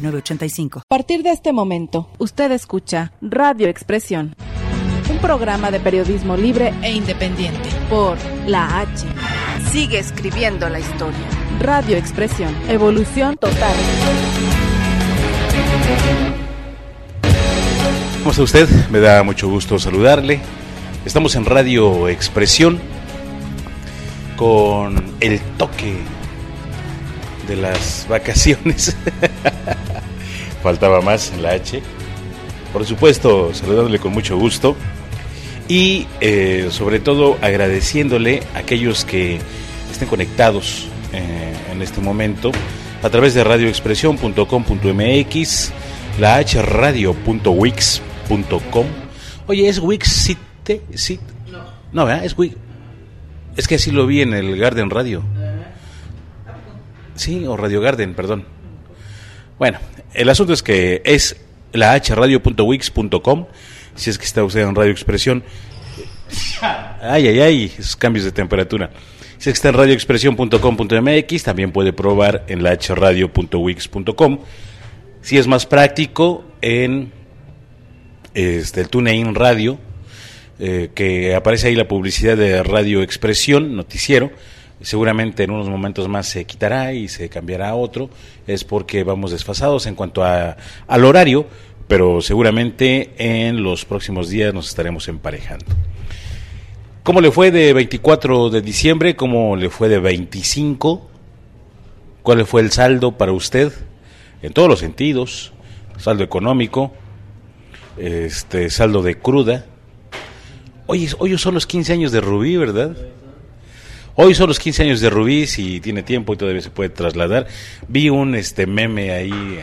a partir de este momento, usted escucha Radio Expresión, un programa de periodismo libre e independiente por la H. Sigue escribiendo la historia. Radio Expresión, evolución total. ¿Cómo está usted? Me da mucho gusto saludarle. Estamos en Radio Expresión con el toque de las vacaciones. Faltaba más en la H. Por supuesto, saludándole con mucho gusto. Y eh, sobre todo agradeciéndole a aquellos que estén conectados eh, en este momento a través de radioexpresión.com.mx, la hradio.wix.com. Oye, ¿es Wix sí? No. No, ¿verdad? Es Wix. Es que así lo vi en el Garden Radio. Sí, o Radio Garden, perdón. Bueno, el asunto es que es la hradio.wix.com, si es que está usted en Radio Expresión. Ay, ay, ay, esos cambios de temperatura. Si es que está en radioexpresión.com.mx, también puede probar en la hradio.wix.com. Si es más práctico, en este, el TuneIn Radio, eh, que aparece ahí la publicidad de Radio Expresión, noticiero seguramente en unos momentos más se quitará y se cambiará a otro, es porque vamos desfasados en cuanto a, al horario, pero seguramente en los próximos días nos estaremos emparejando. ¿Cómo le fue de 24 de diciembre? ¿Cómo le fue de 25? ¿Cuál fue el saldo para usted? En todos los sentidos, saldo económico, este saldo de cruda. Hoy, hoy son los 15 años de Rubí, ¿verdad? Hoy son los 15 años de Rubí, si tiene tiempo y todavía se puede trasladar. Vi un este meme ahí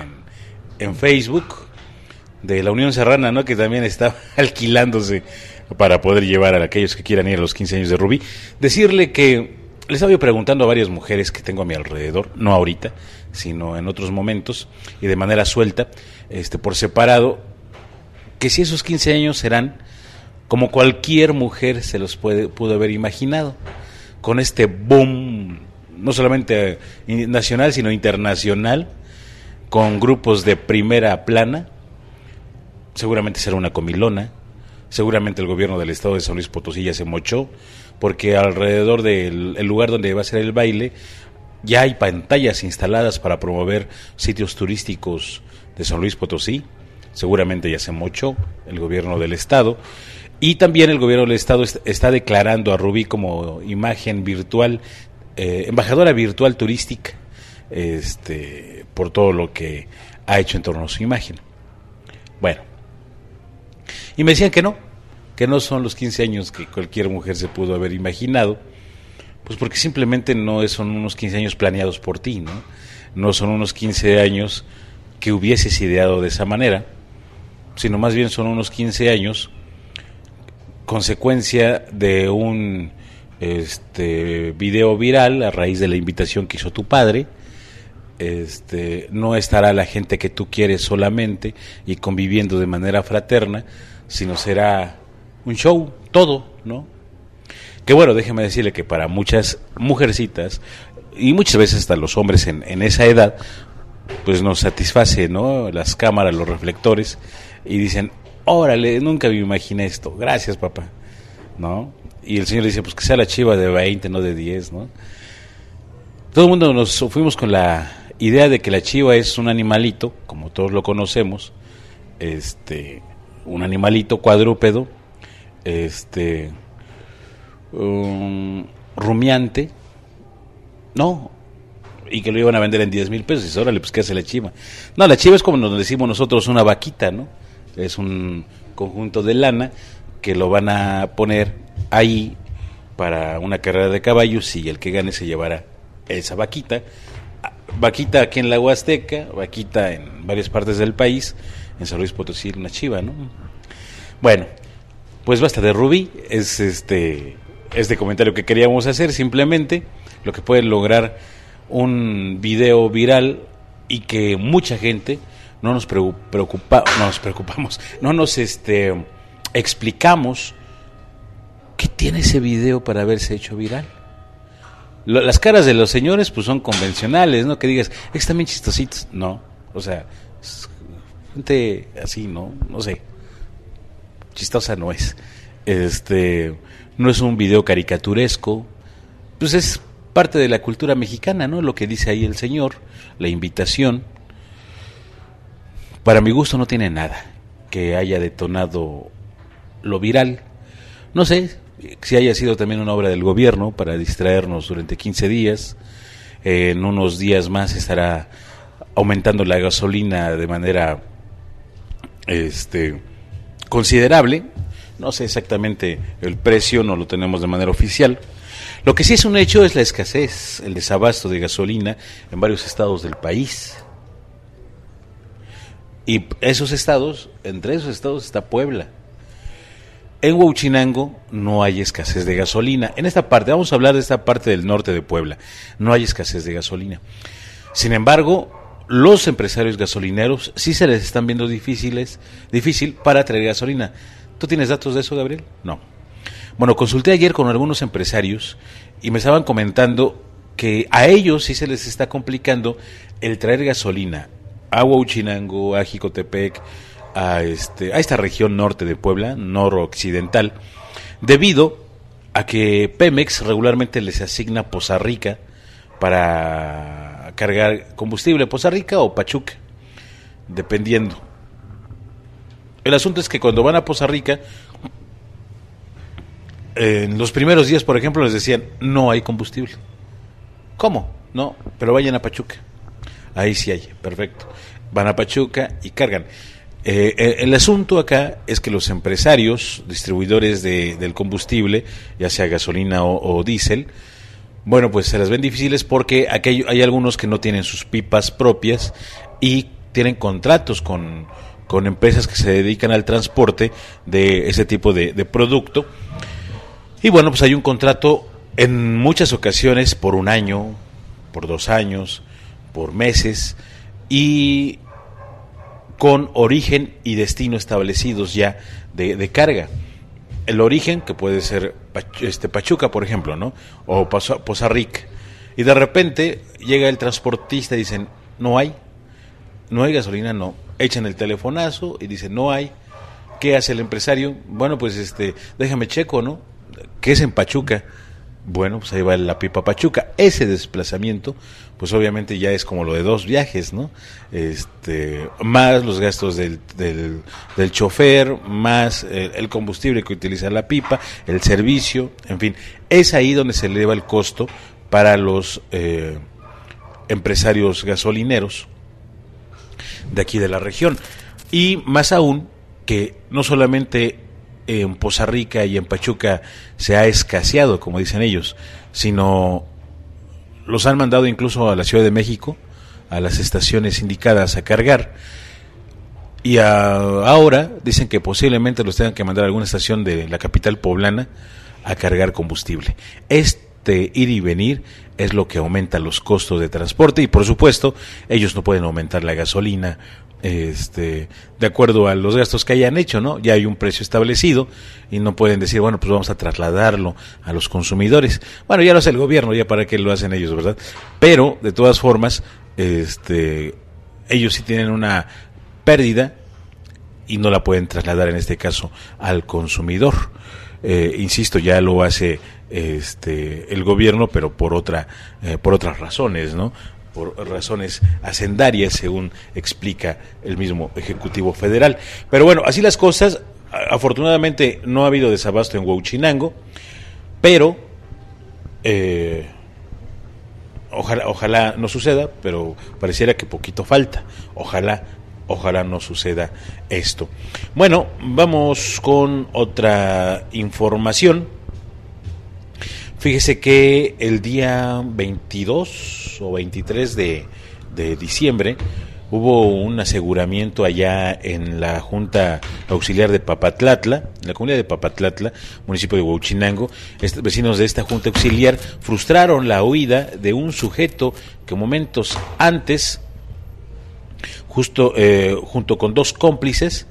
en, Facebook de la Unión Serrana, ¿no? Que también está alquilándose para poder llevar a aquellos que quieran ir a los 15 años de Rubí. Decirle que les estaba preguntando a varias mujeres que tengo a mi alrededor, no ahorita, sino en otros momentos y de manera suelta, este por separado, que si esos 15 años serán como cualquier mujer se los puede, pudo haber imaginado con este boom, no solamente nacional, sino internacional, con grupos de primera plana, seguramente será una comilona, seguramente el gobierno del estado de San Luis Potosí ya se mochó, porque alrededor del lugar donde va a ser el baile ya hay pantallas instaladas para promover sitios turísticos de San Luis Potosí, seguramente ya se mochó el gobierno del estado y también el gobierno del Estado está declarando a Rubí como imagen virtual, eh, embajadora virtual turística, este, por todo lo que ha hecho en torno a su imagen. Bueno, y me decían que no, que no son los 15 años que cualquier mujer se pudo haber imaginado, pues porque simplemente no son unos 15 años planeados por ti, ¿no? No son unos 15 años que hubieses ideado de esa manera, sino más bien son unos 15 años consecuencia de un este video viral a raíz de la invitación que hizo tu padre. Este, no estará la gente que tú quieres solamente y conviviendo de manera fraterna, sino será un show, todo, ¿no? Que bueno, déjeme decirle que para muchas mujercitas, y muchas veces hasta los hombres en, en esa edad, pues nos satisface, ¿no? Las cámaras, los reflectores, y dicen, órale, nunca me imaginé esto, gracias papá, ¿no? Y el señor dice, pues que sea la chiva de 20, no de 10, ¿no? Todo el mundo nos fuimos con la idea de que la chiva es un animalito, como todos lo conocemos, este, un animalito cuadrúpedo, este, rumiante, no, y que lo iban a vender en 10 mil pesos, y órale, pues ¿qué hace la chiva? No, la chiva es como nos decimos nosotros, una vaquita, ¿no? Es un conjunto de lana que lo van a poner ahí para una carrera de caballos y el que gane se llevará esa vaquita vaquita aquí en la Huasteca, vaquita en varias partes del país, en San Luis Potosí una chiva, ¿no? Bueno, pues basta de Rubí, es este este comentario que queríamos hacer, simplemente lo que puede lograr un video viral y que mucha gente no nos preocupa, no nos preocupamos, no nos este explicamos qué tiene ese video para haberse hecho viral. las caras de los señores pues son convencionales, ¿no? Que digas, están bien chistositos, no, o sea, gente así, ¿no? No sé. Chistosa no es. Este, no es un video caricaturesco, pues es parte de la cultura mexicana, ¿no? Lo que dice ahí el señor, la invitación. Para mi gusto no tiene nada que haya detonado lo viral. No sé si haya sido también una obra del gobierno para distraernos durante 15 días. en unos días más estará aumentando la gasolina de manera este considerable no sé exactamente el precio, no lo tenemos de manera oficial. Lo que sí es un hecho es la escasez, el desabasto de gasolina en varios estados del país. Y esos estados, entre esos estados está Puebla. En Huachinango no hay escasez de gasolina. En esta parte, vamos a hablar de esta parte del norte de Puebla, no hay escasez de gasolina. Sin embargo, los empresarios gasolineros sí se les están viendo difíciles, difícil para traer gasolina. ¿Tú tienes datos de eso, Gabriel? No. Bueno, consulté ayer con algunos empresarios y me estaban comentando que a ellos sí se les está complicando el traer gasolina a Huachinango, a Jicotepec, a, este, a esta región norte de Puebla, noroccidental, debido a que Pemex regularmente les asigna Poza Rica para cargar combustible, Poza Rica o Pachuca, dependiendo. El asunto es que cuando van a Poza Rica, en los primeros días, por ejemplo, les decían, no hay combustible. ¿Cómo? No, pero vayan a Pachuca. Ahí sí hay, perfecto. Van a Pachuca y cargan. Eh, el, asunto acá es que los empresarios, distribuidores de, del combustible, ya sea gasolina o, o diésel, bueno, pues se las ven difíciles porque aquí hay algunos que no tienen sus pipas propias y tienen contratos con, con empresas que se dedican al transporte de ese tipo de, producto. Y bueno, pues hay un contrato en muchas ocasiones por un año, por dos años, por meses y con origen y destino establecidos ya de, carga. El origen, que puede ser este, Pachuca, por ejemplo, ¿no? O Poza Rica. Y de repente llega el transportista y dicen, no hay, no hay gasolina, no echan el telefonazo y dicen, no hay. ¿Qué hace el empresario? Bueno, pues este, déjame checo, ¿no? ¿Qué es en Pachuca? Bueno, pues ahí va la pipa Pachuca. Ese desplazamiento, pues obviamente ya es como lo de dos viajes, ¿no? Este, más los gastos del, del, chofer, más el, combustible que utiliza la pipa, el servicio, en fin. Es ahí donde se eleva el costo para los eh, empresarios gasolineros de aquí de la región. Y más aún que no solamente en Poza Rica y en Pachuca se ha escaseado, como dicen ellos, sino los han mandado incluso a la Ciudad de México, a las estaciones indicadas a cargar. Y ahora dicen que posiblemente los tengan que mandar a alguna estación de la capital poblana a cargar combustible. Este ir y venir es lo que aumenta los costos de transporte y por supuesto ellos no pueden aumentar la gasolina este de acuerdo a los gastos que hayan hecho, ¿no? Ya hay un precio establecido y no pueden decir, bueno, pues vamos a trasladarlo a los consumidores. Bueno, ya lo hace el gobierno, ya para qué lo hacen ellos, ¿verdad? Pero de todas formas, este ellos sí tienen una pérdida y no la pueden trasladar en este caso al consumidor. Eh, insisto, ya lo hace este el gobierno, pero por otra eh, por otras razones, ¿no? Por razones hacendarias, según explica el mismo Ejecutivo Federal. Pero bueno, así las cosas, afortunadamente no ha habido desabasto en Huachinango, pero eh, ojalá, ojalá no suceda, pero pareciera que poquito falta. Ojalá, ojalá no suceda esto. Bueno, vamos con otra información Fíjese que el día 22 o 23 de, de diciembre, hubo un aseguramiento allá en la Junta Auxiliar de Papatlatla, en la comunidad de Papatlatla, municipio de Huachinango. Vecinos de esta Junta Auxiliar frustraron la huida de un sujeto que momentos antes, justo eh, junto con dos cómplices,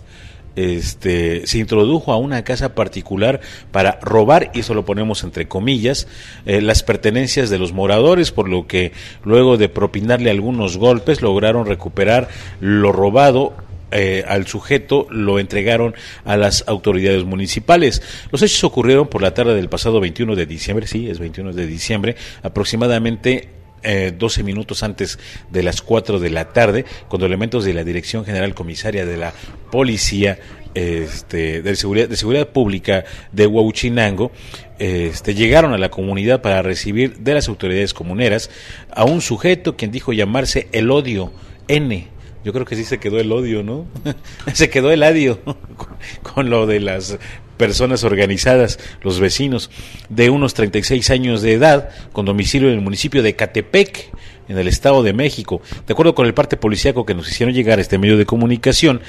este, se introdujo a una casa particular para robar, y eso lo ponemos entre comillas, eh, las pertenencias de los moradores, por lo que luego de propinarle algunos golpes lograron recuperar lo robado eh, al sujeto lo entregaron a las autoridades municipales. Los hechos ocurrieron por la tarde del pasado 21 de diciembre, sí, es 21 de diciembre, aproximadamente eh, 12 minutos antes de las 4 de la tarde, cuando elementos de la Dirección General Comisaria de la Policía este, de, seguridad, de Seguridad Pública de Huachinango este, llegaron a la comunidad para recibir de las autoridades comuneras a un sujeto quien dijo llamarse el odio N. Yo creo que sí se quedó el odio, ¿no? se quedó el adio con lo de las personas organizadas, los vecinos, de unos 36 años de edad, con domicilio en el municipio de Catepec, en el Estado de México. De acuerdo con el parte policíaco que nos hicieron llegar a este medio de comunicación,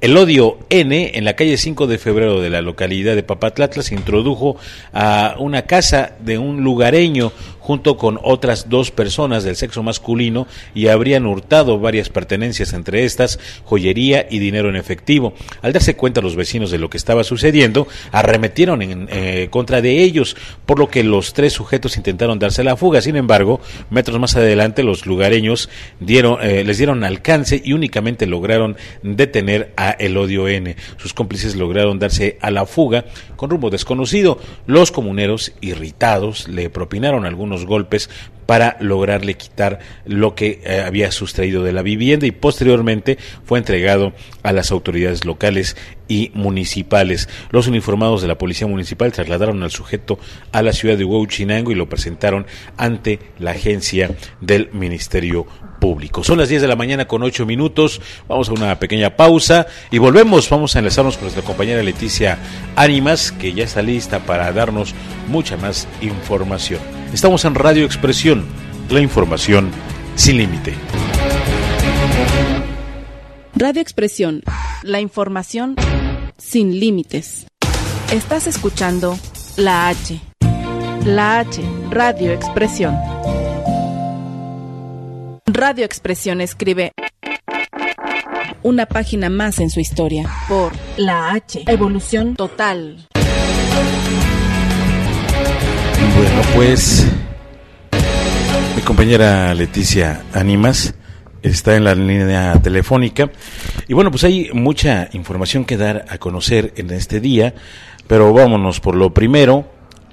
el odio N en la calle 5 de febrero de la localidad de Papatlatla se introdujo a una casa de un lugareño junto con otras dos personas del sexo masculino y habrían hurtado varias pertenencias, entre estas joyería y dinero en efectivo. Al darse cuenta los vecinos de lo que estaba sucediendo, arremetieron en eh, contra de ellos, por lo que los tres sujetos intentaron darse la fuga. Sin embargo, metros más adelante los lugareños eh, les dieron alcance y únicamente lograron detener a Elodio N. Sus cómplices lograron darse a la fuga con rumbo desconocido. Los comuneros, irritados, le propinaron algunos golpes para lograrle quitar lo que eh, había sustraído de la vivienda y posteriormente fue entregado a las autoridades locales y municipales. Los uniformados de la Policía Municipal trasladaron al sujeto a la ciudad de Huachinango y lo presentaron ante la agencia del Ministerio Público. Son las 10 de la mañana con 8 minutos. Vamos a una pequeña pausa y volvemos. Vamos a enlazarnos con nuestra compañera Leticia Ánimas, que ya está lista para darnos mucha más información. Estamos en Radio Expresión, la información sin límite. Radio Expresión, la información sin límites. Estás escuchando La H. La H, Radio Expresión. Radio Expresión escribe una página más en su historia por La H. Evolución total. Bueno, pues mi compañera Leticia Animas está en la línea telefónica y bueno, pues hay mucha información que dar a conocer en este día, pero vámonos por lo primero.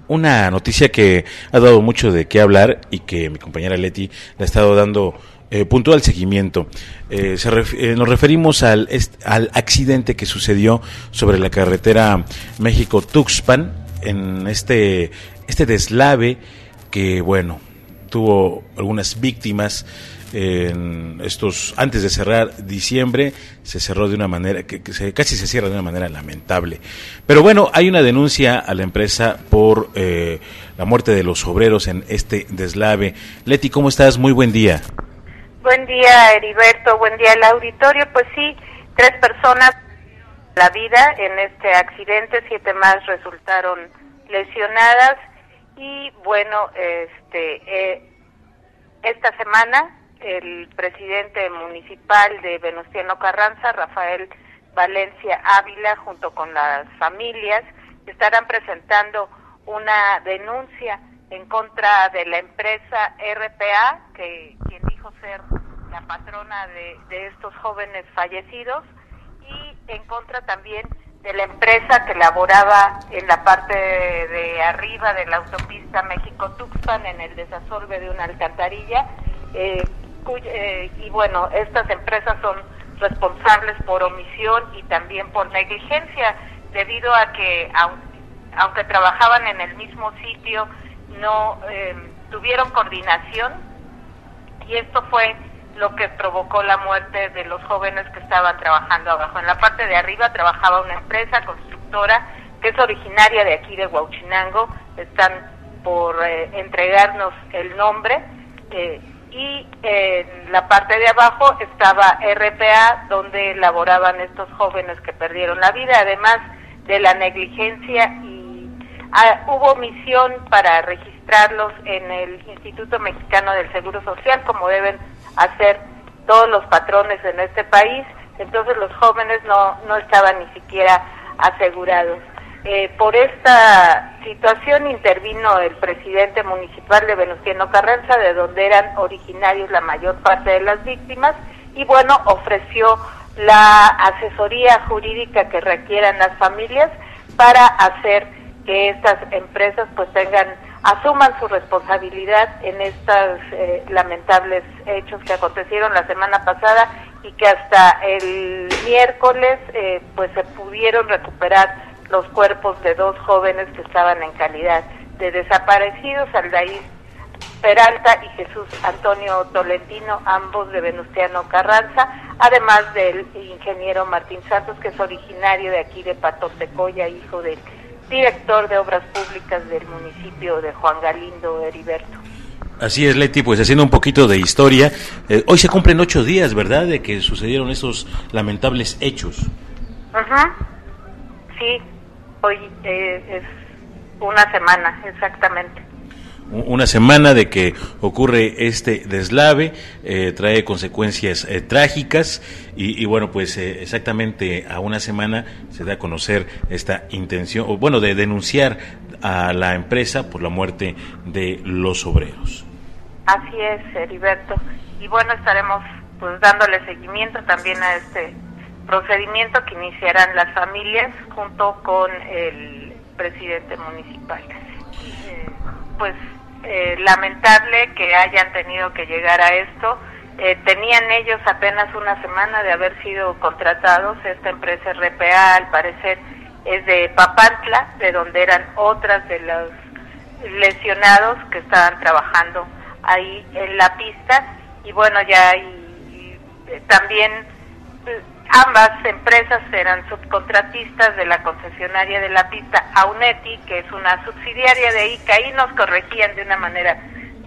Una noticia que ha dado mucho de qué hablar y que mi compañera Leti le ha estado dando eh, puntual seguimiento. Eh, eh, nos referimos al, al accidente que sucedió sobre la carretera México-Tuxpan en este este deslave que, bueno, tuvo algunas víctimas en estos antes de cerrar diciembre se cerró de una manera que, se, casi se cierra de una manera lamentable. Pero bueno hay una denuncia a la empresa por eh, la muerte de los obreros en este deslave. Leti cómo estás muy buen día. Buen día Heriberto. Buen día al auditorio. Pues sí tres personas la vida en este accidente. Siete más resultaron lesionadas. Y bueno, este, eh, esta semana el presidente municipal de Venustiano Carranza, Rafael Valencia Ávila, junto con las familias, estarán presentando una denuncia en contra de la empresa RPA, que quien dijo ser la patrona de, estos jóvenes fallecidos, y en contra también de la empresa que laboraba en la parte de, arriba de la autopista México-Tuxpan en el desasolve de una alcantarilla. Eh, eh, y bueno, estas empresas son responsables por omisión y también por negligencia, debido a que aunque, trabajaban en el mismo sitio, no eh, tuvieron coordinación y esto fue lo que provocó la muerte de los jóvenes que estaban trabajando abajo. En la parte de arriba trabajaba una empresa constructora que es originaria de aquí de Huachinango, están por eh, entregarnos el nombre. Eh, y en la parte de abajo estaba RPA, donde laboraban estos jóvenes que perdieron la vida, además de la negligencia y ah, hubo misión para registrarlos en el Instituto Mexicano del Seguro Social, como deben hacer todos los patrones en este país, entonces los jóvenes no, no estaban ni siquiera asegurados. Eh, por esta situación intervino el presidente municipal de Venustiano Carranza, de donde eran originarios la mayor parte de las víctimas, y bueno, ofreció la asesoría jurídica que requieran las familias para hacer que estas empresas pues tengan asuman su responsabilidad en estos eh, lamentables hechos que acontecieron la semana pasada y que hasta el miércoles eh, pues se pudieron recuperar los cuerpos de dos jóvenes que estaban en calidad de desaparecidos, Aldair Peralta y Jesús Antonio Tolentino, ambos de Venustiano Carranza, además del ingeniero Martín Santos, que es originario de aquí de Patotecoya, hijo del director de obras públicas del municipio de Juan Galindo Heriberto. Así es, Leti, pues haciendo un poquito de historia, eh, hoy se cumplen ocho días, ¿verdad?, de que sucedieron esos lamentables hechos. Ajá, sí, hoy eh, es una semana, exactamente. Una semana de que ocurre este deslave, eh, trae consecuencias eh, trágicas y, bueno, pues exactamente a una semana se da a conocer esta intención, o bueno, de denunciar a la empresa por la muerte de los obreros. Así es, Heriberto. Y bueno, estaremos pues dándole seguimiento también a este procedimiento que iniciarán las familias junto con el presidente municipal. Eh, pues eh, lamentable que hayan tenido que llegar a esto. Eh, tenían ellos apenas una semana de haber sido contratados. Esta empresa RPA, al parecer, es de Papantla, de donde eran otras de los lesionados que estaban trabajando ahí en la pista. Y bueno, ya y también Ambas empresas eran subcontratistas de la concesionaria de la pista Auneti, que es una subsidiaria de ICA, y nos corregían de una manera,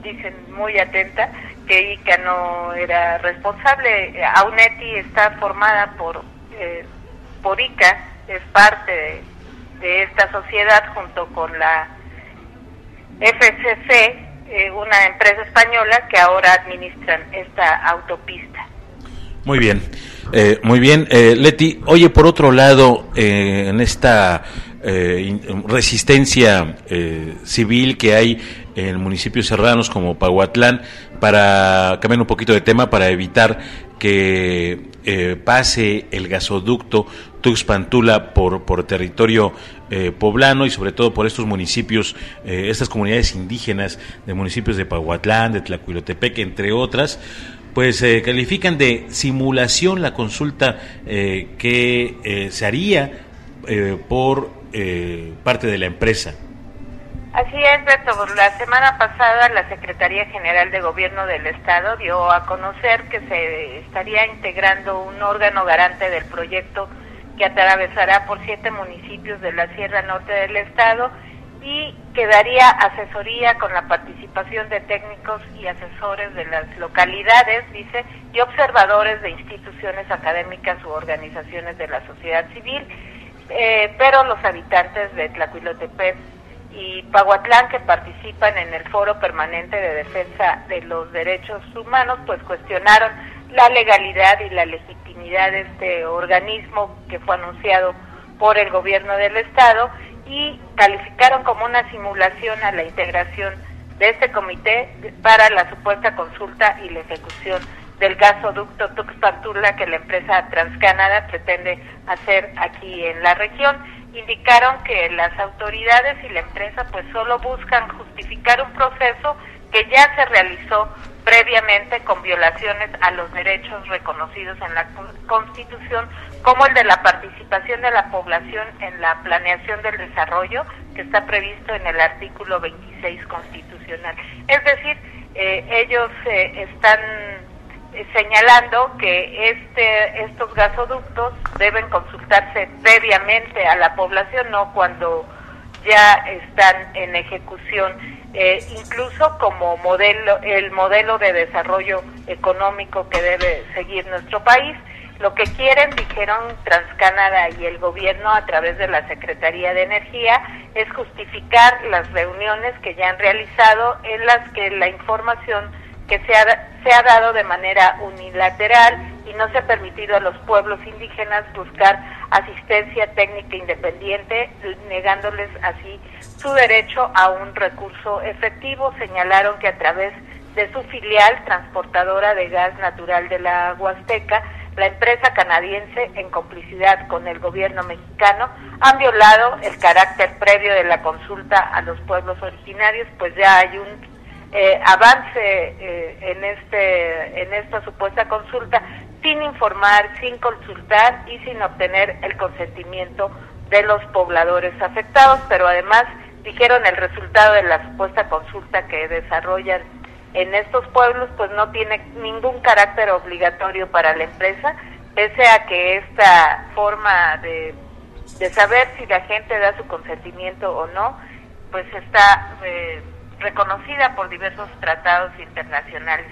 dicen, muy atenta, que ICA no era responsable. Auneti está formada por, eh, por ICA, es parte de, esta sociedad junto con la FCC, eh, una empresa española que ahora administran esta autopista. Muy bien. Eh, muy bien, eh, Leti. Oye, por otro lado, eh, en esta resistencia civil que hay en municipios serranos como Pahuatlán, para cambiar un poquito de tema, para evitar que pase el gasoducto Tuxpantula por, por territorio poblano y sobre todo por estos municipios, estas comunidades indígenas de municipios de Pahuatlán, de Tlacuilotepec, entre otras, pues eh, califican de simulación la consulta eh, que eh, se haría por parte de la empresa. Así es, Beto. La semana pasada la Secretaría General de Gobierno del Estado dio a conocer que se estaría integrando un órgano garante del proyecto que atravesará por siete municipios de la Sierra Norte del Estado y que daría asesoría con la participación de técnicos y asesores de las localidades, dice, y observadores de instituciones académicas u organizaciones de la sociedad civil, eh, pero los habitantes de Tlacuilotepec y Pahuatlán que participan en el Foro Permanente de Defensa de los Derechos Humanos, pues cuestionaron la legalidad y la legitimidad de este organismo que fue anunciado por el gobierno del Estado y calificaron como una simulación a la integración de este comité para la supuesta consulta y la ejecución del gasoducto Tuxpantula que la empresa Transcanada pretende hacer aquí en la región. Indicaron que las autoridades y la empresa pues solo buscan justificar un proceso que ya se realizó previamente con violaciones a los derechos reconocidos en la Constitución, como el de la participación de la población en la planeación del desarrollo, que está previsto en el artículo 26 constitucional. Es decir, eh, ellos eh, están eh, señalando que este, estos gasoductos deben consultarse previamente a la población, no cuando ya están en ejecución, eh, incluso como modelo, el modelo de desarrollo económico que debe seguir nuestro país. Lo que quieren, dijeron TransCanada y el gobierno a través de la Secretaría de Energía, es justificar las reuniones que ya han realizado en las que la información que se ha, se ha dado de manera unilateral y no se ha permitido a los pueblos indígenas buscar asistencia técnica independiente, negándoles así su derecho a un recurso efectivo. Señalaron que a través de su filial transportadora de gas natural de la Huasteca, la empresa canadiense, en complicidad con el gobierno mexicano, han violado el carácter previo de la consulta a los pueblos originarios, pues ya hay un eh, avance eh, en este en esta supuesta consulta sin informar, sin consultar y sin obtener el consentimiento de los pobladores afectados, pero además dijeron el resultado de la supuesta consulta que desarrollan en estos pueblos pues no tiene ningún carácter obligatorio para la empresa, pese a que esta forma de, de saber si la gente da su consentimiento o no, pues está eh, reconocida por diversos tratados internacionales.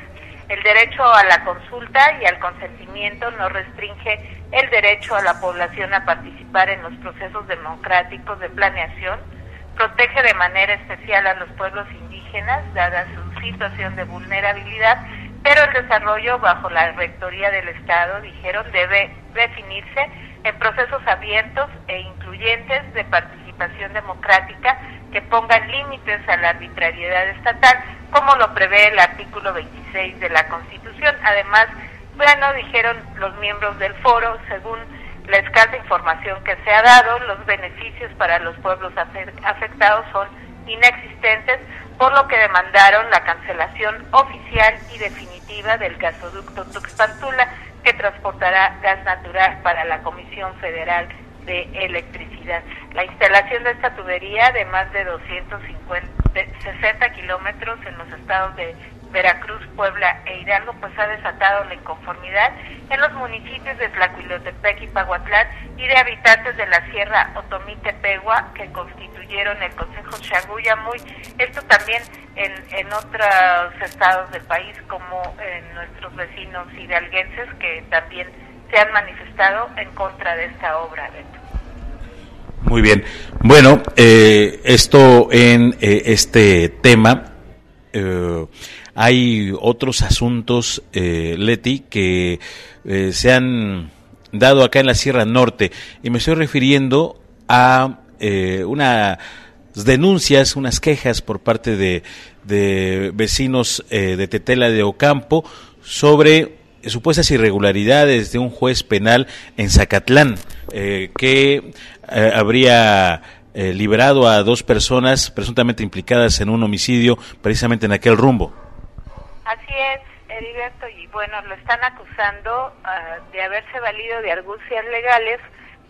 El derecho a la consulta y al consentimiento no restringe el derecho a la población a participar en los procesos democráticos de planeación, protege de manera especial a los pueblos indígenas, dada su situación de vulnerabilidad, pero el desarrollo bajo la rectoría del Estado, dijeron, debe definirse en procesos abiertos e incluyentes de participación democrática que pongan límites a la arbitrariedad estatal, como lo prevé el artículo 26 de la Constitución. Además, bueno, dijeron los miembros del foro, según la escasa información que se ha dado, los beneficios para los pueblos afectados son inexistentes, por lo que demandaron la cancelación oficial y definitiva del gasoducto Tuxpantula, que transportará gas natural para la Comisión Federal de Electricidad. La instalación de esta tubería de más de 260 kilómetros en los estados de Veracruz, Puebla e Hidalgo, pues ha desatado la inconformidad en los municipios de Tlacuilotepec y Pahuatlán y de habitantes de la Sierra Otomí-Tepegua que constituyeron el Consejo Muy Esto también en, en otros estados del país, como en nuestros vecinos hidalguenses, que también se han manifestado en contra de esta obra. Muy bien. Bueno, eh, esto en eh, este tema. Eh, hay otros asuntos, eh, Leti, que eh, se han dado acá en la Sierra Norte y me estoy refiriendo a eh, unas denuncias, unas quejas por parte de, de vecinos eh, de Tetela de Ocampo sobre supuestas irregularidades de un juez penal en Zacatlán que habría liberado a dos personas presuntamente implicadas en un homicidio precisamente en aquel rumbo. Así es, Heriberto, y bueno, lo están acusando uh, de haberse valido de argucias legales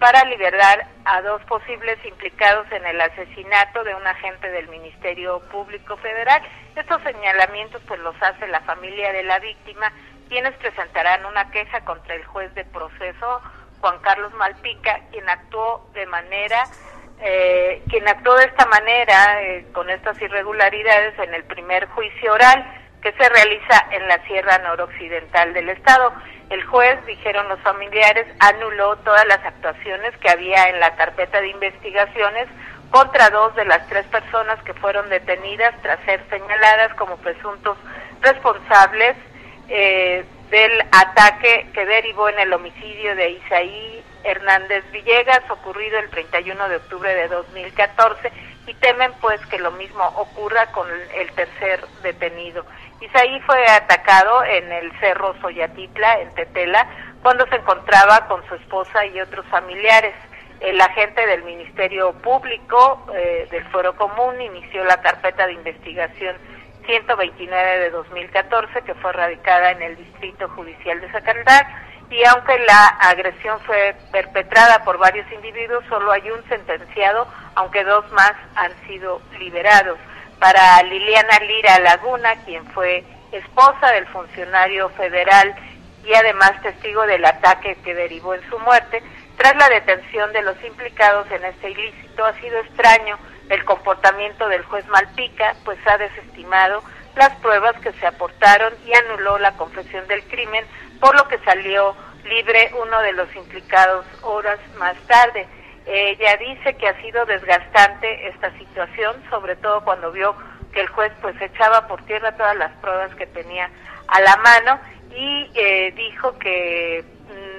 para liberar a dos posibles implicados en el asesinato de un agente del Ministerio Público Federal. Estos señalamientos pues los hace la familia de la víctima, quienes presentarán una queja contra el juez de proceso Juan Carlos Malpica, quien actuó de manera eh, quien actuó de esta manera eh, con estas irregularidades en el primer juicio oral que se realiza en la Sierra Noroccidental del Estado. El juez, dijeron los familiares, anuló todas las actuaciones que había en la carpeta de investigaciones contra dos de las tres personas que fueron detenidas tras ser señaladas como presuntos responsables eh, del ataque que derivó en el homicidio de Isaí Hernández Villegas, ocurrido el 31 de octubre de 2014, y temen pues que lo mismo ocurra con el tercer detenido. Isaí fue atacado en el Cerro Soyatitla, en Tetela, cuando se encontraba con su esposa y otros familiares. El agente del Ministerio Público eh, del Foro Común inició la carpeta de investigación 129 de 2014, que fue radicada en el Distrito Judicial de Zacatán, y aunque la agresión fue perpetrada por varios individuos, solo hay un sentenciado, aunque dos más han sido liberados para Liliana Lira Laguna, quien fue esposa del funcionario federal y además testigo del ataque que derivó en su muerte. Tras la detención de los implicados en este ilícito, ha sido extraño el comportamiento del juez Malpica, pues ha desestimado las pruebas que se aportaron y anuló la confesión del crimen, por lo que salió libre uno de los implicados horas más tarde. Ella dice que ha sido desgastante esta situación, sobre todo cuando vio que el juez pues echaba por tierra todas las pruebas que tenía a la mano y eh, dijo que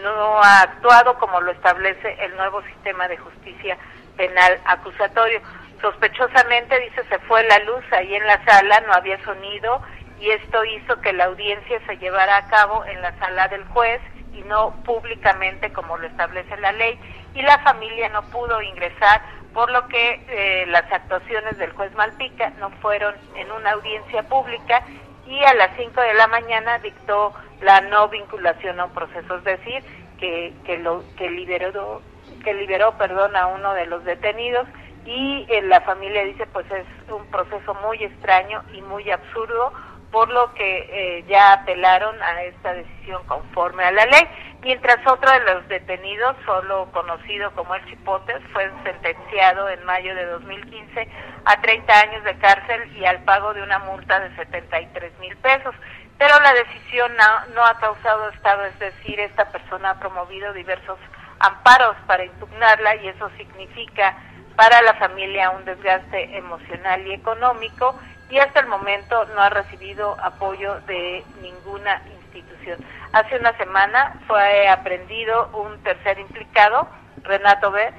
no ha actuado como lo establece el nuevo sistema de justicia penal acusatorio. Sospechosamente, dice, se fue la luz ahí en la sala, no había sonido y esto hizo que la audiencia se llevara a cabo en la sala del juez y no públicamente como lo establece la ley. Y la familia no pudo ingresar por lo que eh, las actuaciones del juez Malpica no fueron en una audiencia pública y a las 5 de la mañana dictó la no vinculación a un proceso, es decir, que, que, lo, que liberó, que liberó perdón, a uno de los detenidos y la familia dice pues es un proceso muy extraño y muy absurdo por lo que eh, ya apelaron a esta decisión conforme a la ley, mientras otro de los detenidos, solo conocido como el Chipotes, fue sentenciado en mayo de 2015 a 30 años de cárcel y al pago de una multa de 73 mil pesos. Pero la decisión no, no ha causado estado, es decir, esta persona ha promovido diversos amparos para impugnarla y eso significa para la familia un desgaste emocional y económico y hasta el momento no ha recibido apoyo de ninguna institución. Hace una semana fue aprendido un tercer implicado, Renato B.,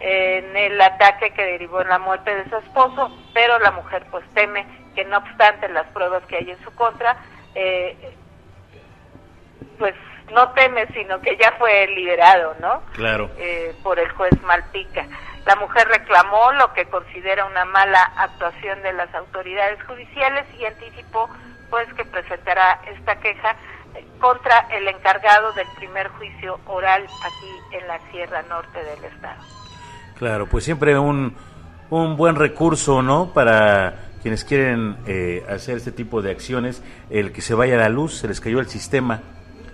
en el ataque que derivó en la muerte de su esposo, pero la mujer pues teme que no obstante las pruebas que hay en su contra, eh, pues no teme, sino que ya fue liberado, ¿no? Claro. Eh, por el juez Malpica. La mujer reclamó lo que considera una mala actuación de las autoridades judiciales y anticipó pues que presentará esta queja contra el encargado del primer juicio oral aquí en la Sierra Norte del estado. Claro, pues siempre un, un buen recurso, ¿no? Para quienes quieren eh, hacer este tipo de acciones, el que se vaya a la luz, se les cayó el sistema,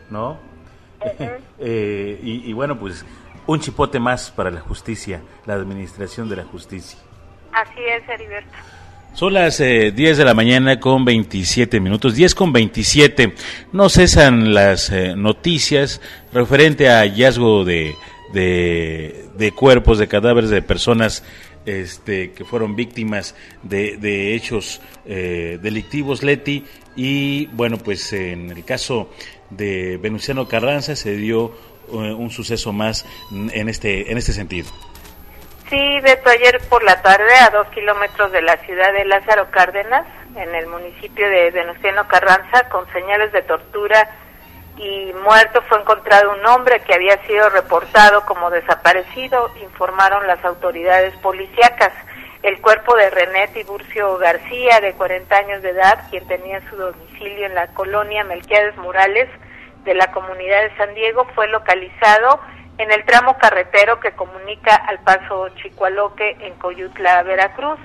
¿no? eh, y, y, bueno, pues un chipote más para la justicia, la administración de la justicia. Así es, Heriberto. Son las eh, 10 de la mañana con 27 minutos, 10 con 27. No cesan las eh, noticias referente a hallazgo de, de, de, cuerpos, de cadáveres de personas este, que fueron víctimas de, de hechos eh, delictivos, Leti. Y bueno, pues en el caso de Venustiano Carranza se dio un suceso más en este, en este sentido. Sí, Beto, ayer por la tarde, a dos kilómetros de la ciudad de Lázaro Cárdenas, en el municipio de Venustiano Carranza, con señales de tortura y muerto, fue encontrado un hombre que había sido reportado como desaparecido, informaron las autoridades policíacas. El cuerpo de René Tiburcio García, de 40 años de edad, quien tenía su domicilio en la colonia Melquiades Morales, de la comunidad de San Diego fue localizado en el tramo carretero que comunica al paso Chicualoque en Coyutla, Veracruz.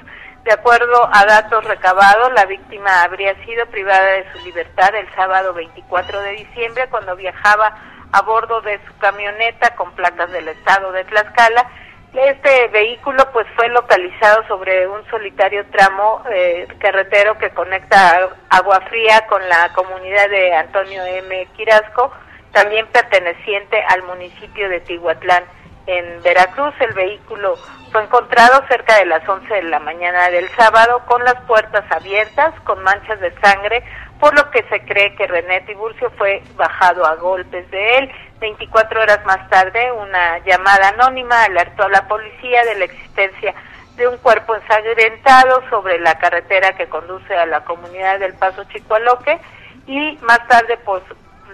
De acuerdo a datos recabados, la víctima habría sido privada de su libertad el sábado 24 de diciembre cuando viajaba a bordo de su camioneta con placas del estado de Tlaxcala este vehículo pues fue localizado sobre un solitario tramo eh, carretero que conecta Agua Fría con la comunidad de Antonio M. Quirasco, también perteneciente al municipio de Tihuatlán en Veracruz. El vehículo fue encontrado cerca de las 11 de la mañana del sábado con las puertas abiertas, con manchas de sangre, por lo que se cree que René Tiburcio fue bajado a golpes de él. 24 horas más tarde, una llamada anónima alertó a la policía de la existencia de un cuerpo ensangrentado sobre la carretera que conduce a la comunidad del Paso Chicualoque y más tarde pues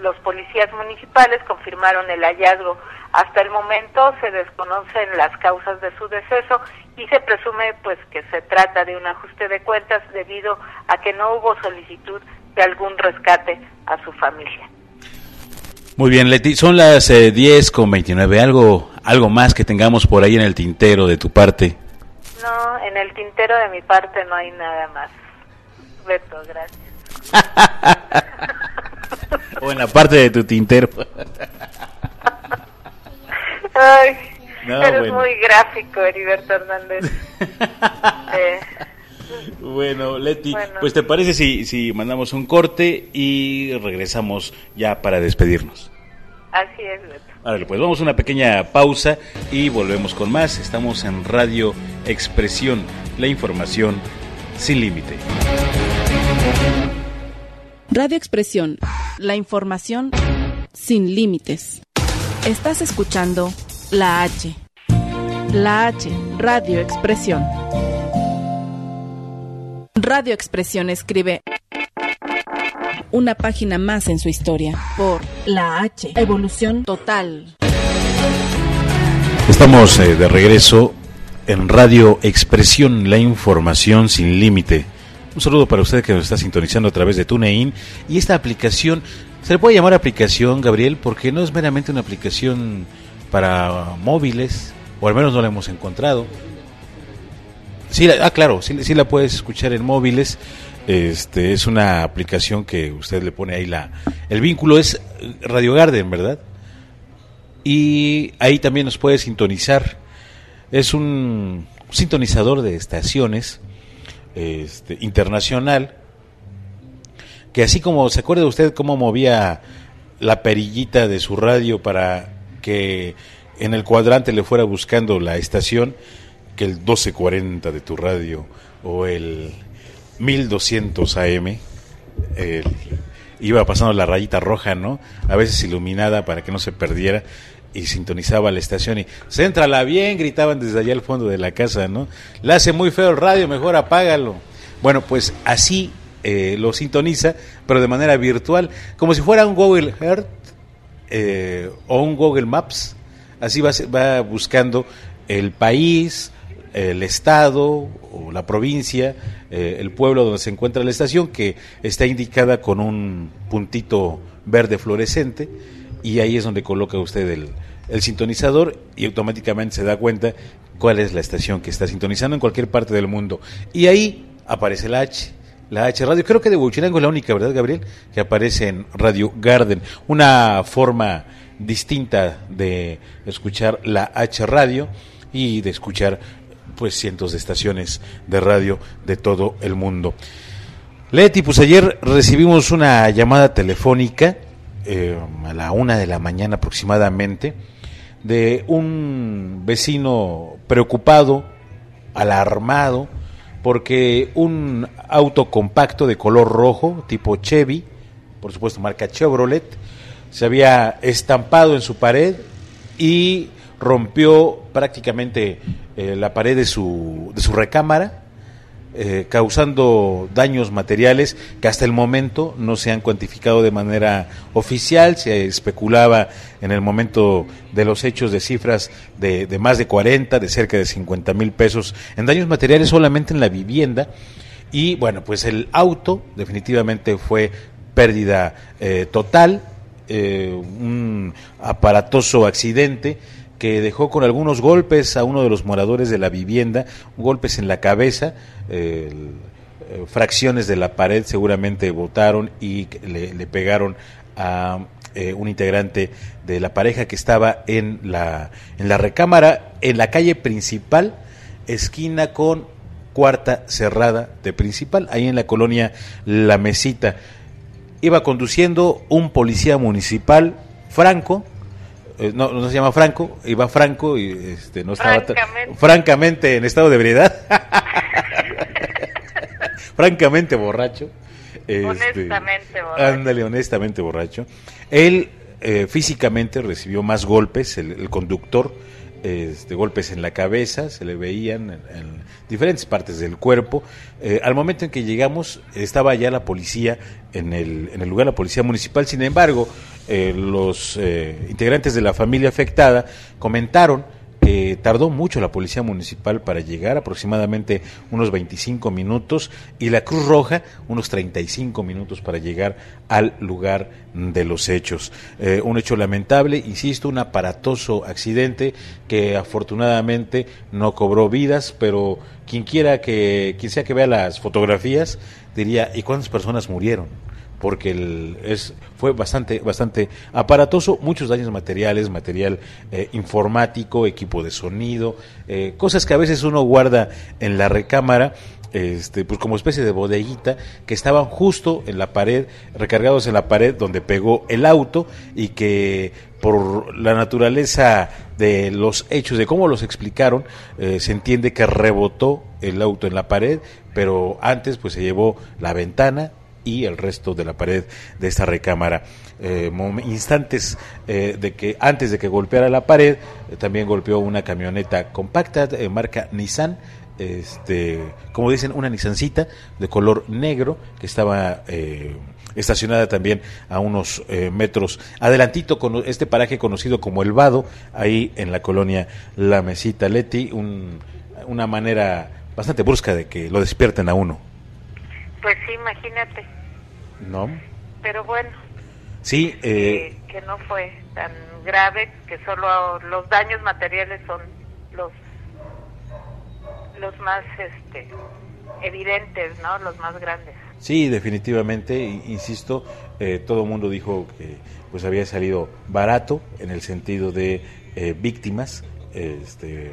los policías municipales confirmaron el hallazgo. Hasta el momento se desconocen las causas de su deceso y se presume pues que se trata de un ajuste de cuentas debido a que no hubo solicitud de algún rescate a su familia. Muy bien, Leti, son las eh, 10 con 29. ¿Algo, ¿Algo más que tengamos por ahí en el tintero de tu parte? No, en el tintero de mi parte no hay nada más. Beto, gracias. o en la parte de tu tintero. Ay, no, eres bueno. muy gráfico, Heriberto Hernández. Bueno, Leti, pues te parece si, si mandamos un corte y regresamos ya para despedirnos. Así es, Leti. pues vamos a una pequeña pausa y volvemos con más. Estamos en Radio Expresión, la información sin límite. Radio Expresión, la información sin límites. Estás escuchando La H. La H, Radio Expresión. Radio Expresión escribe una página más en su historia por La H, Evolución Total. Estamos eh, de regreso en Radio Expresión, la información sin límite. Un saludo para usted que nos está sintonizando a través de TuneIn y esta aplicación, se le puede llamar aplicación, Gabriel, porque no es meramente una aplicación para móviles, o al menos no la hemos encontrado. Sí, ah, claro, sí, la puedes escuchar en móviles. Este es una aplicación que usted le pone ahí la el vínculo es Radio Garden, ¿verdad? Y ahí también nos puede sintonizar. Es un sintonizador de estaciones este, internacional que así como se acuerda usted cómo movía la perillita de su radio para que en el cuadrante le fuera buscando la estación, que el 1240 de tu radio o el 1200 AM, iba pasando la rayita roja, ¿no? A veces iluminada para que no se perdiera y sintonizaba la estación y céntrala bien, gritaban desde allá al fondo de la casa, ¿no? Le hace muy feo el radio, mejor apágalo. Bueno, pues así eh, lo sintoniza, pero de manera virtual, como si fuera un Google Earth eh, o un Google Maps. Así va, va buscando el país, el estado o la provincia, eh, el pueblo donde se encuentra la estación, que está indicada con un puntito verde fluorescente, y ahí es donde coloca usted el, el sintonizador y automáticamente se da cuenta cuál es la estación que está sintonizando en cualquier parte del mundo. Y ahí aparece la H, la H Radio. Creo que de Huachinango es la única, ¿verdad, Gabriel? Que aparece en Radio Garden. Una forma distinta de escuchar la H Radio y de escuchar pues cientos de estaciones de radio de todo el mundo. Leti, pues ayer recibimos una llamada telefónica eh, a la una de la mañana aproximadamente de un vecino preocupado, alarmado, porque un auto compacto de color rojo, tipo Chevy, por supuesto marca Chevrolet, se había estampado en su pared y rompió prácticamente eh, la pared de su, de su recámara, eh, causando daños materiales que hasta el momento no se han cuantificado de manera oficial. Se especulaba en el momento de los hechos de cifras de, de más de 40, de cerca de 50 mil pesos en daños materiales solamente en la vivienda. Y bueno, pues el auto definitivamente fue pérdida eh, total, un aparatoso accidente que dejó con algunos golpes a uno de los moradores de la vivienda, golpes en la cabeza, eh, fracciones de la pared seguramente botaron y le, pegaron a eh, un integrante de la pareja que estaba en la, en la recámara, en la calle principal, esquina con cuarta cerrada de principal, ahí en la colonia La Mesita. Iba conduciendo un policía municipal, Franco, no, no se llama Franco, iba Franco y este, no estaba francamente. en estado de ebriedad, francamente borracho. Este, honestamente borracho. Ándale, honestamente borracho. Él eh, físicamente recibió más golpes, el conductor, este, golpes en la cabeza, se le veían en, diferentes partes del cuerpo. Eh, al momento en que llegamos estaba ya la policía en el, en el lugar, la policía municipal. Sin embargo, eh, los eh, integrantes de la familia afectada comentaron tardó mucho la policía municipal para llegar, aproximadamente unos 25 minutos, y la Cruz Roja unos 35 minutos para llegar al lugar de los hechos. Eh, un hecho lamentable, insisto, un aparatoso accidente que afortunadamente no cobró vidas, pero quien quiera que, quien sea que vea las fotografías, diría, ¿y cuántas personas murieron? Porque el, es, fue bastante, bastante aparatoso, muchos daños materiales, material eh, informático, equipo de sonido, eh, cosas que a veces uno guarda en la recámara este, pues como especie de bodeguita que estaban justo en la pared, recargados en la pared donde pegó el auto y que por la naturaleza de los hechos, de cómo los explicaron, eh, se entiende que rebotó el auto en la pared, pero antes pues se llevó la ventana y el resto de la pared de esta recámara. Eh, instantes eh, de que antes de que golpeara la pared, también golpeó una camioneta compacta marca Nissan este, como dicen, una Nissancita de color negro que estaba eh, estacionada también a unos eh, metros adelantito con este paraje conocido como El Vado, ahí en la colonia La Mesita Leti, una manera bastante brusca de que lo despierten a uno. Pues sí, imagínate. ¿No? Pero bueno. Sí. Eh, que no fue tan grave, que solo los daños materiales son los los más este, evidentes, ¿no? Los más grandes. Sí, definitivamente, insisto, eh, todo el mundo dijo que pues había salido barato en el sentido de eh, víctimas. Este,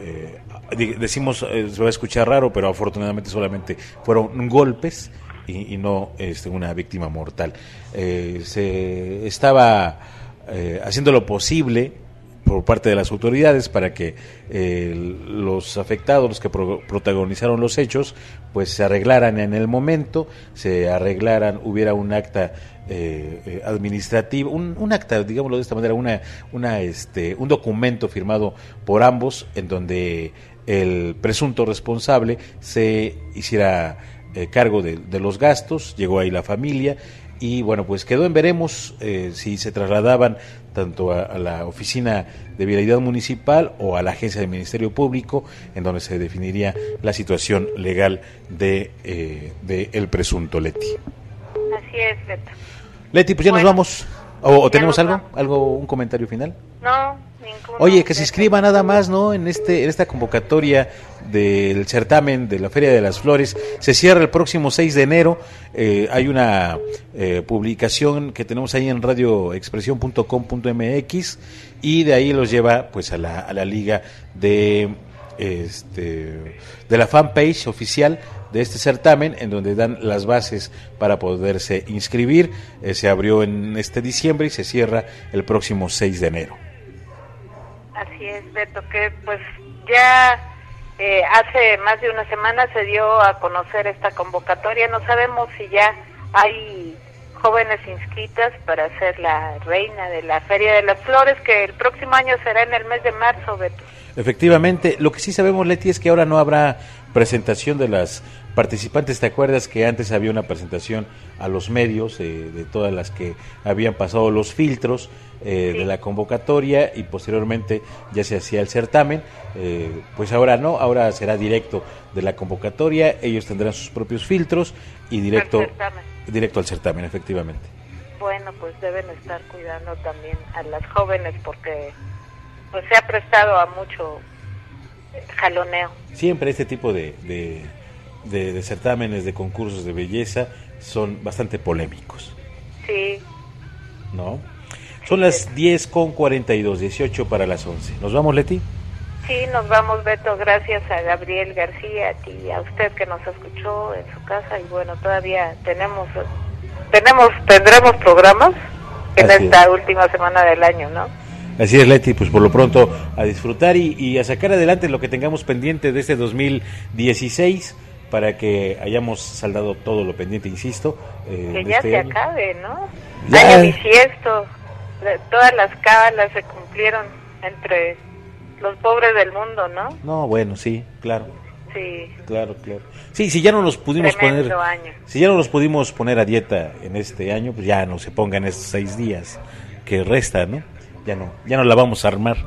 eh, decimos, se va a escuchar raro, pero afortunadamente solamente fueron golpes y, no este, una víctima mortal. se estaba haciendo lo posible por parte de las autoridades para que eh, los afectados, los que protagonizaron los hechos, pues se arreglaran en el momento, se arreglaran, hubiera un acta eh, eh, administrativo, un, acta, digámoslo de esta manera, una, una, este, un documento firmado por ambos en donde el presunto responsable se hiciera cargo de, de, los gastos, llegó ahí la familia y bueno, pues quedó en veremos si se trasladaban tanto a, la oficina de vialidad municipal o a la agencia del Ministerio Público, en donde se definiría la situación legal de, eh, de el presunto Leti. Así es, Beto. Leti, pues ya nos vamos. ¿O, tenemos algo? ¿Algo, un comentario final? No, ninguno. Oye, que se inscriba nada más, ¿no? En este en esta convocatoria del certamen de la Feria de las Flores. Se cierra el próximo 6 de enero. Eh, hay una eh, publicación que tenemos ahí en radioexpresión.com.mx y de ahí los lleva pues a la, a la liga de este de la fanpage oficial de este certamen, en donde dan las bases para poderse inscribir. Eh, se abrió en este diciembre y se cierra el próximo 6 de enero. Así es, Beto, que pues ya eh, hace más de una semana se dio a conocer esta convocatoria. No sabemos si ya hay jóvenes inscritas para ser la reina de la Feria de las Flores, que el próximo año será en el mes de marzo, Beto. Efectivamente, lo que sí sabemos, Leti, es que ahora no habrá presentación de las participantes. ¿Te acuerdas que antes había una presentación a los medios eh, de todas las que habían pasado los filtros eh, de la convocatoria y posteriormente ya se hacía el certamen? Eh, pues ahora no, ahora será directo de la convocatoria, ellos tendrán sus propios filtros y directo, directo al certamen, efectivamente. Bueno, pues deben estar cuidando también a las jóvenes porque pues se ha prestado a mucho jaloneo. Siempre este tipo de de, certámenes de concursos de belleza son bastante polémicos. Sí. ¿No? Son las 10 con 42, 18 para las 11. ¿Nos vamos, Leti? Sí, nos vamos, Beto. Gracias a Gabriel García, a ti, a usted que nos escuchó en su casa. Y bueno, todavía tenemos, tenemos tendremos programas en esta última semana del año, ¿no? Así es, Leti, pues por lo pronto a disfrutar y, y a sacar adelante lo que tengamos pendiente de este 2016 para que hayamos saldado todo lo pendiente, insisto. Eh, que ya este se acabe, ¿no? Ya. Año bisiesto, todas las cábalas se cumplieron entre los pobres del mundo, ¿no? No, bueno, sí, claro. Sí. Claro, claro. Sí, si ya no nos pudimos poner, si ya no nos pudimos poner a dieta en este año, pues ya no se pongan estos seis días que restan, ¿no? Ya no, ya no la vamos a armar.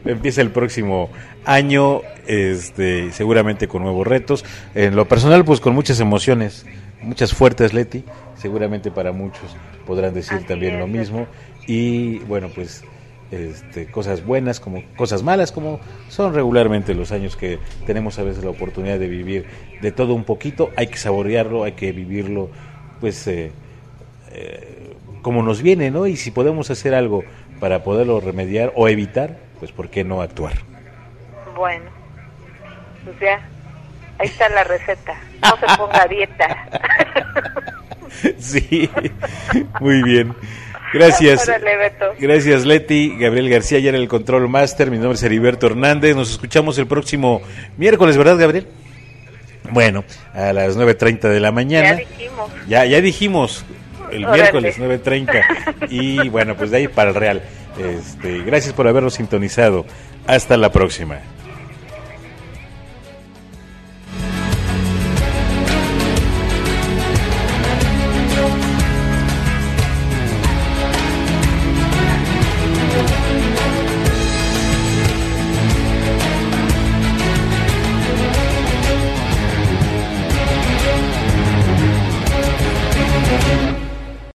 Empieza el próximo año, este, seguramente con nuevos retos. En lo personal, pues con muchas emociones, muchas fuertes, Leti. Seguramente para muchos podrán decir también lo mismo. Y bueno, pues este, cosas buenas como cosas malas, como son regularmente los años que tenemos a veces la oportunidad de vivir de todo un poquito. Hay que saborearlo, hay que vivirlo pues eh, eh, como nos viene, ¿no? Y si podemos hacer algo para poderlo remediar o evitar, pues ¿por qué no actuar? Bueno, pues ya, ahí está la receta. No se ponga dieta. sí, muy bien. Gracias. Gracias, Leti. Gabriel García, ya en el Control Master. Mi nombre es Heriberto Hernández. Nos escuchamos el próximo miércoles, ¿verdad, Gabriel? Bueno, a las 9.30 de la mañana. Ya dijimos. Ya, ya dijimos el Órale. miércoles 9.30. Y bueno, pues de ahí para el Real. Este, gracias por habernos sintonizado. Hasta la próxima.